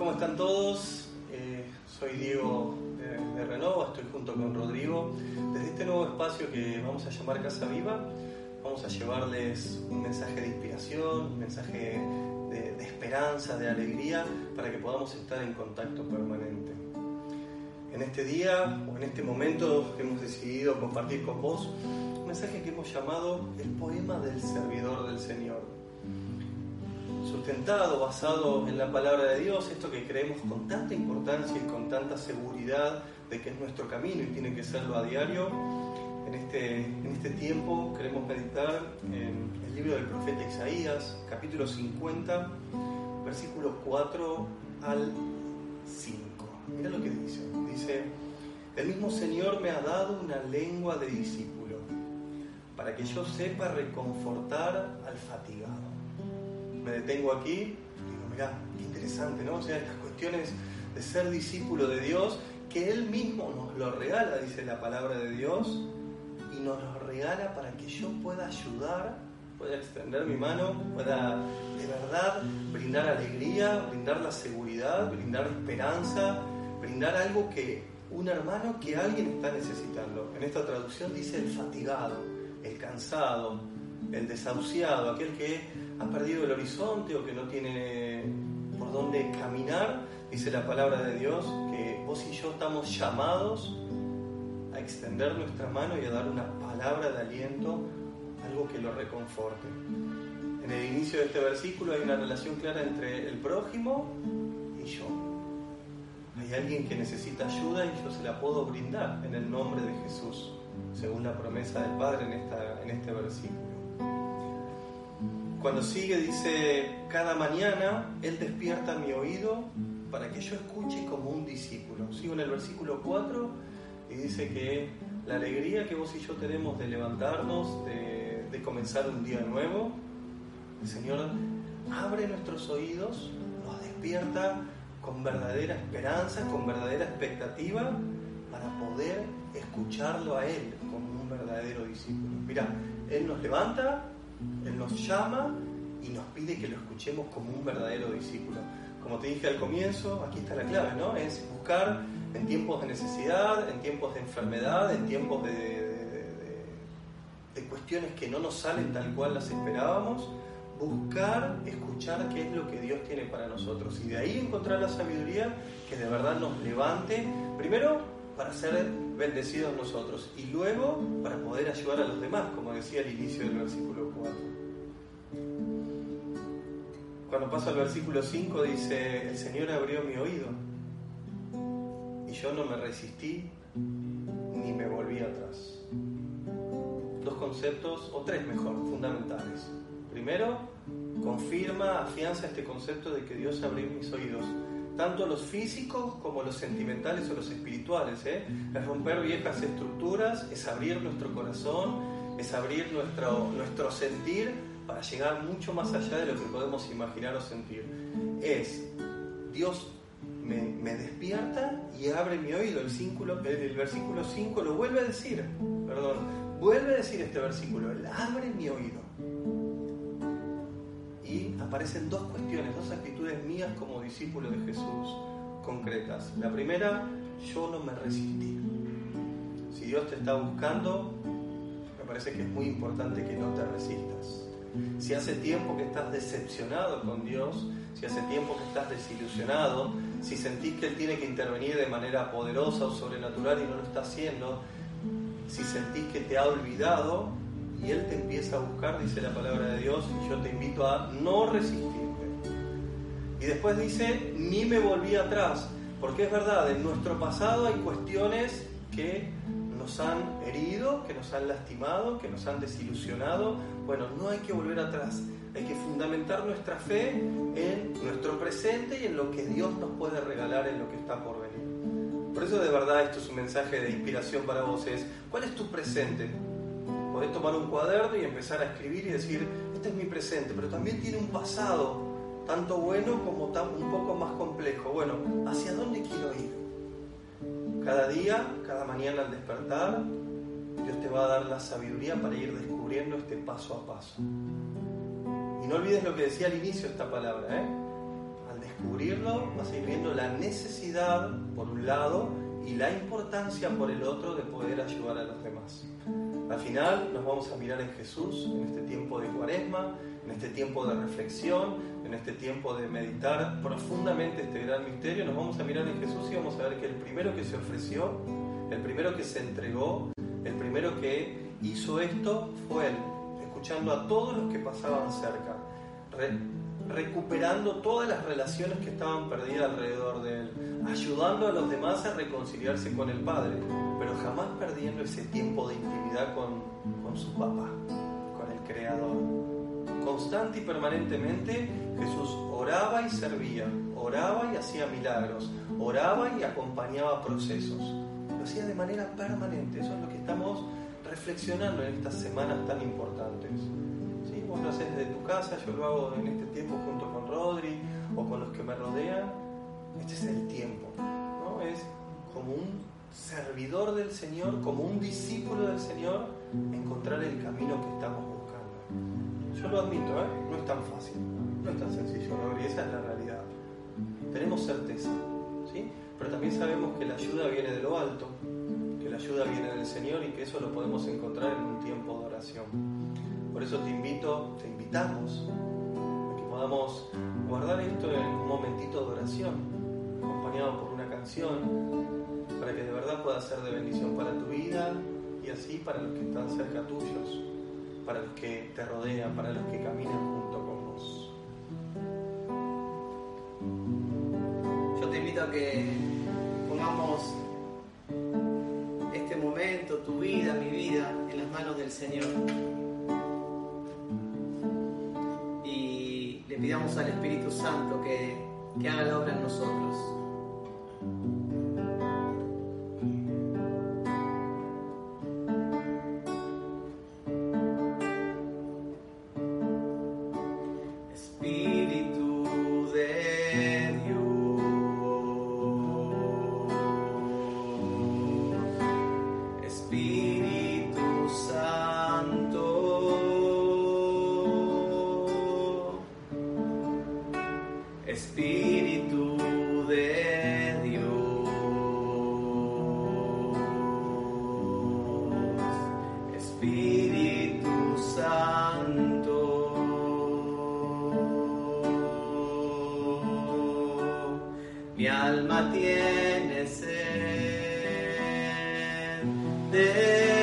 ¿Cómo están todos? Eh, soy Diego de, de Renova, estoy junto con Rodrigo. Desde este nuevo espacio que vamos a llamar Casa Viva, vamos a llevarles un mensaje de inspiración, un mensaje de, de esperanza, de alegría, para que podamos estar en contacto permanente. En este día o en este momento hemos decidido compartir con vos un mensaje que hemos llamado el poema del servidor del Señor sustentado, basado en la palabra de Dios, esto que creemos con tanta importancia y con tanta seguridad de que es nuestro camino y tiene que serlo a diario. En este, en este tiempo queremos meditar en el libro del profeta Isaías, capítulo 50, versículos 4 al 5. Mira lo que dice. Dice, el mismo Señor me ha dado una lengua de discípulo para que yo sepa reconfortar al fatigado me detengo aquí digo, mirá, qué interesante, ¿no? O sea, estas cuestiones de ser discípulo de Dios, que Él mismo nos lo regala, dice la palabra de Dios, y nos lo regala para que yo pueda ayudar, pueda extender mi mano, pueda de verdad brindar alegría, brindar la seguridad, brindar esperanza, brindar algo que un hermano que alguien está necesitando. En esta traducción dice el fatigado, el cansado, el desahuciado, aquel que ha perdido el horizonte o que no tiene por dónde caminar, dice la palabra de Dios que vos y yo estamos llamados a extender nuestra mano y a dar una palabra de aliento, algo que lo reconforte. En el inicio de este versículo hay una relación clara entre el prójimo y yo. Hay alguien que necesita ayuda y yo se la puedo brindar en el nombre de Jesús, según la promesa del Padre en, esta, en este versículo. Cuando sigue dice, cada mañana Él despierta mi oído para que yo escuche como un discípulo. Sigo en el versículo 4 y dice que la alegría que vos y yo tenemos de levantarnos, de, de comenzar un día nuevo, el Señor abre nuestros oídos, nos despierta con verdadera esperanza, con verdadera expectativa para poder escucharlo a Él como un verdadero discípulo. Mira, Él nos levanta, él nos llama y nos pide que lo escuchemos como un verdadero discípulo. Como te dije al comienzo, aquí está la clave, ¿no? Es buscar en tiempos de necesidad, en tiempos de enfermedad, en tiempos de, cuestiones que no nos salen tal cual las esperábamos, buscar, escuchar qué es lo que Dios tiene para nosotros y de ahí encontrar la sabiduría que de verdad nos levante, primero para ser bendecidos nosotros y luego para poder ayudar a los demás, como decía al inicio del versículo 4. Cuando pasa al versículo 5 dice, el Señor abrió mi oído y yo no me resistí ni me volví atrás. Dos conceptos, o tres mejor, fundamentales. Primero, confirma, afianza este concepto de que Dios abrió mis oídos tanto los físicos como los sentimentales o los espirituales. ¿eh? Es romper viejas estructuras, es abrir nuestro corazón, es abrir nuestro, nuestro sentir para llegar mucho más allá de lo que podemos imaginar o sentir. Es Dios me, me despierta y abre mi oído. El, cínculo, el versículo 5 lo vuelve a decir, perdón, vuelve a decir este versículo, Él abre mi oído aparecen dos cuestiones, dos actitudes mías como discípulo de Jesús concretas. La primera, yo no me resistí. Si Dios te está buscando, me parece que es muy importante que no te resistas. Si hace tiempo que estás decepcionado con Dios, si hace tiempo que estás desilusionado, si sentís que Él tiene que intervenir de manera poderosa o sobrenatural y no lo está haciendo, si sentís que te ha olvidado y Él te empieza a buscar, dice la palabra de Dios, y yo te invito a no resistirte. Y después dice, ni me volví atrás, porque es verdad, en nuestro pasado hay cuestiones que nos han herido, que nos han lastimado, que nos han desilusionado. Bueno, no hay que volver atrás, hay que fundamentar nuestra fe en nuestro presente y en lo que Dios nos puede regalar en lo que está por venir. Por eso de verdad esto es un mensaje de inspiración para vos, ¿cuál es tu presente? Podés tomar un cuaderno y empezar a escribir y decir, este es mi presente, pero también tiene un pasado, tanto bueno como un poco más complejo. Bueno, ¿hacia dónde quiero ir? Cada día, cada mañana al despertar, Dios te va a dar la sabiduría para ir descubriendo este paso a paso. Y no olvides lo que decía al inicio esta palabra, ¿eh? Al descubrirlo vas a ir viendo la necesidad, por un lado, y la importancia, por el otro, de poder ayudar a los demás. Al final nos vamos a mirar en Jesús en este tiempo de cuaresma, en este tiempo de reflexión, en este tiempo de meditar profundamente este gran misterio, nos vamos a mirar en Jesús y vamos a ver que el primero que se ofreció, el primero que se entregó, el primero que hizo esto fue Él, escuchando a todos los que pasaban cerca, recuperando todas las relaciones que estaban perdidas alrededor de Él, ayudando a los demás a reconciliarse con el Padre, pero jamás perdiendo ese tiempo de intimidad con, con su papá, con el Creador constante y permanentemente Jesús oraba y servía, oraba y hacía milagros, oraba y acompañaba procesos. Lo hacía de manera permanente, eso es lo que estamos reflexionando en estas semanas tan importantes. Vos lo haces desde tu casa, yo lo hago en este tiempo junto con Rodri o con los que me rodean. Este es el tiempo, ¿no? Es como un servidor del Señor, como un discípulo del Señor, encontrar el camino que estamos buscando. Yo lo admito, ¿eh? no es tan fácil, no es tan sencillo, y esa es la realidad. Tenemos certeza, ¿sí? pero también sabemos que la ayuda viene de lo alto, que la ayuda viene del Señor y que eso lo podemos encontrar en un tiempo de oración. Por eso te invito, te invitamos a que podamos guardar esto en un momentito de oración, acompañado por una canción, para que de verdad pueda ser de bendición para tu vida y así para los que están cerca tuyos para los que te rodean, para los que caminan junto con vos. Yo te invito a que pongamos este momento, tu vida, mi vida, en las manos del Señor. Pidamos al Espíritu Santo que, que haga la obra en nosotros. Espíritu Santo, ven.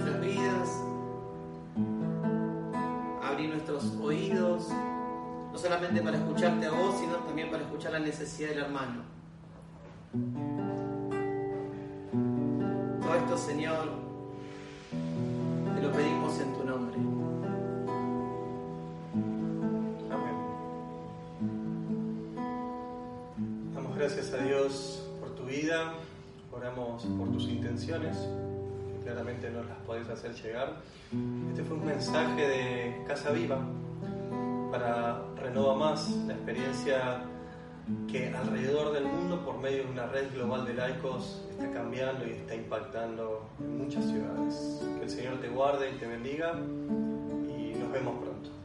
Nuestras vidas. Abrir nuestros oídos, no solamente para escucharte a vos, sino también para escuchar la necesidad del hermano. Todo esto, Señor, te lo pedimos en tu nombre. Amén. Damos gracias a Dios por tu vida, oramos por tus intenciones, claramente nos las podés hacer llegar. Este fue un mensaje de Casa Viva para Renova Más, la experiencia que alrededor del mundo, por medio de una red global de laicos, está cambiando y está impactando en muchas ciudades. Que el Señor te guarde y te bendiga y nos vemos pronto.